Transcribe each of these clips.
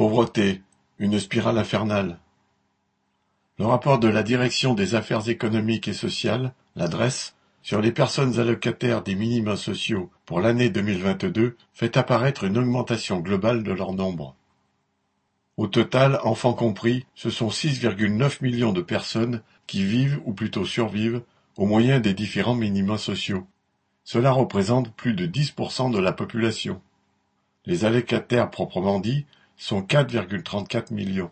Pauvreté, une spirale infernale. Le rapport de la Direction des affaires économiques et sociales, l'adresse, sur les personnes allocataires des minima sociaux pour l'année 2022 fait apparaître une augmentation globale de leur nombre. Au total, enfants compris, ce sont 6,9 millions de personnes qui vivent ou plutôt survivent au moyen des différents minima sociaux. Cela représente plus de 10% de la population. Les allocataires proprement dits sont 4,34 millions.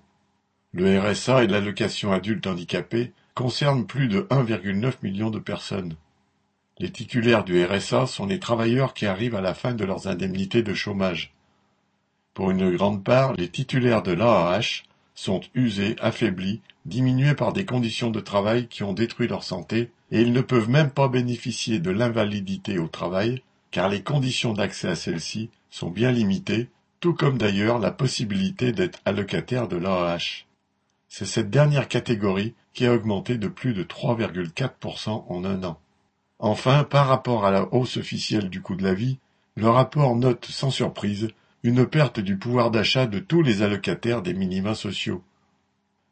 Le RSA et l'allocation adulte handicapé concernent plus de 1,9 million de personnes. Les titulaires du RSA sont les travailleurs qui arrivent à la fin de leurs indemnités de chômage. Pour une grande part, les titulaires de l'AAH sont usés, affaiblis, diminués par des conditions de travail qui ont détruit leur santé, et ils ne peuvent même pas bénéficier de l'invalidité au travail, car les conditions d'accès à celle-ci sont bien limitées, tout comme d'ailleurs la possibilité d'être allocataire de l'AAH. C'est cette dernière catégorie qui a augmenté de plus de 3,4% en un an. Enfin, par rapport à la hausse officielle du coût de la vie, le rapport note sans surprise une perte du pouvoir d'achat de tous les allocataires des minima sociaux.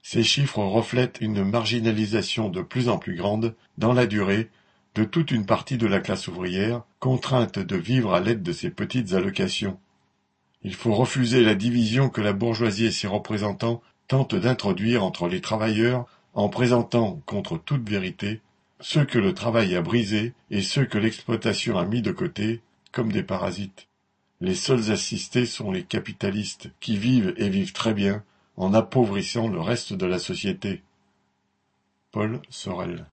Ces chiffres reflètent une marginalisation de plus en plus grande, dans la durée, de toute une partie de la classe ouvrière, contrainte de vivre à l'aide de ces petites allocations. Il faut refuser la division que la bourgeoisie et ses représentants tentent d'introduire entre les travailleurs en présentant, contre toute vérité, ceux que le travail a brisés et ceux que l'exploitation a mis de côté, comme des parasites. Les seuls assistés sont les capitalistes, qui vivent et vivent très bien, en appauvrissant le reste de la société. Paul Sorel